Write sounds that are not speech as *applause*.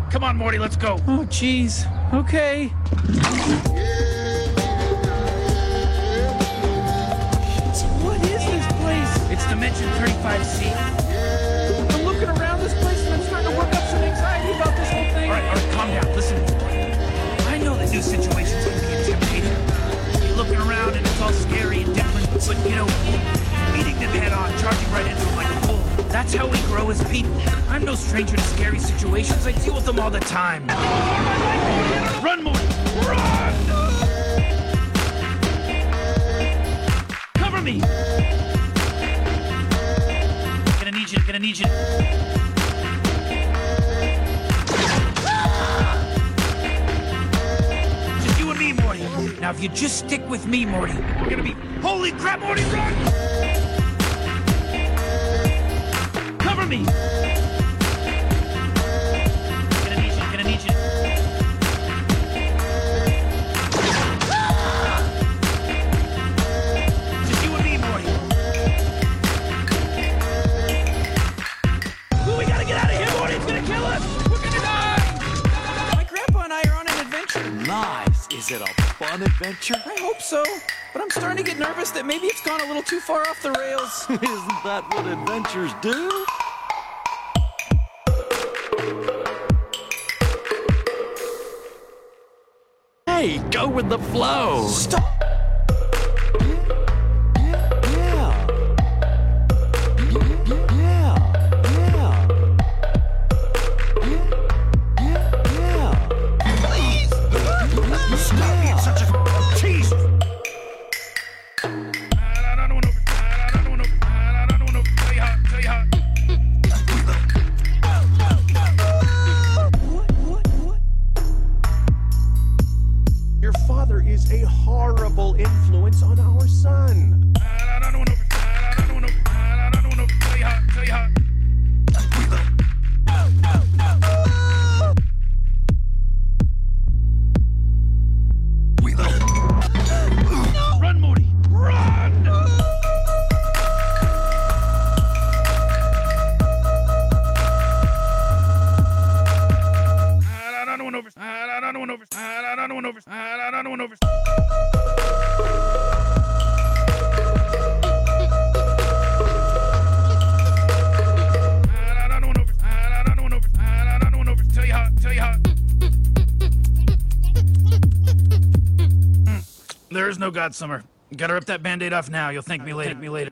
right, come on, Morty, let's go. Oh, jeez. Okay. So what is this place? It's Dimension 35C. I'm looking around this place and I'm starting to work up some anxiety about this whole thing. All right, all right, calm down. Listen. I know that new situations grow as people. I'm no stranger to scary situations. I deal with them all the time. Run, Morty! Run! Cover me! Gonna need you, gonna need you. Just you and me, Morty. Now, if you just stick with me, Morty, we're gonna be. Holy crap, Morty, run! Me! Gonna need you, gonna need you. Just you and me, Morty. We gotta get out of here, Morty! It's gonna kill us! We're gonna die! My grandpa and I are on an adventure. Nice. Is it a fun adventure? I hope so, but I'm starting to get nervous that maybe it's gone a little too far off the rails. *laughs* Isn't that what adventures do? Hey, go with the flow. Stop! A horrible influence on our over. I don't want over. I don't want over. There is no God Summer. Gotta rip that band-aid off now. You'll thank me later. Me later.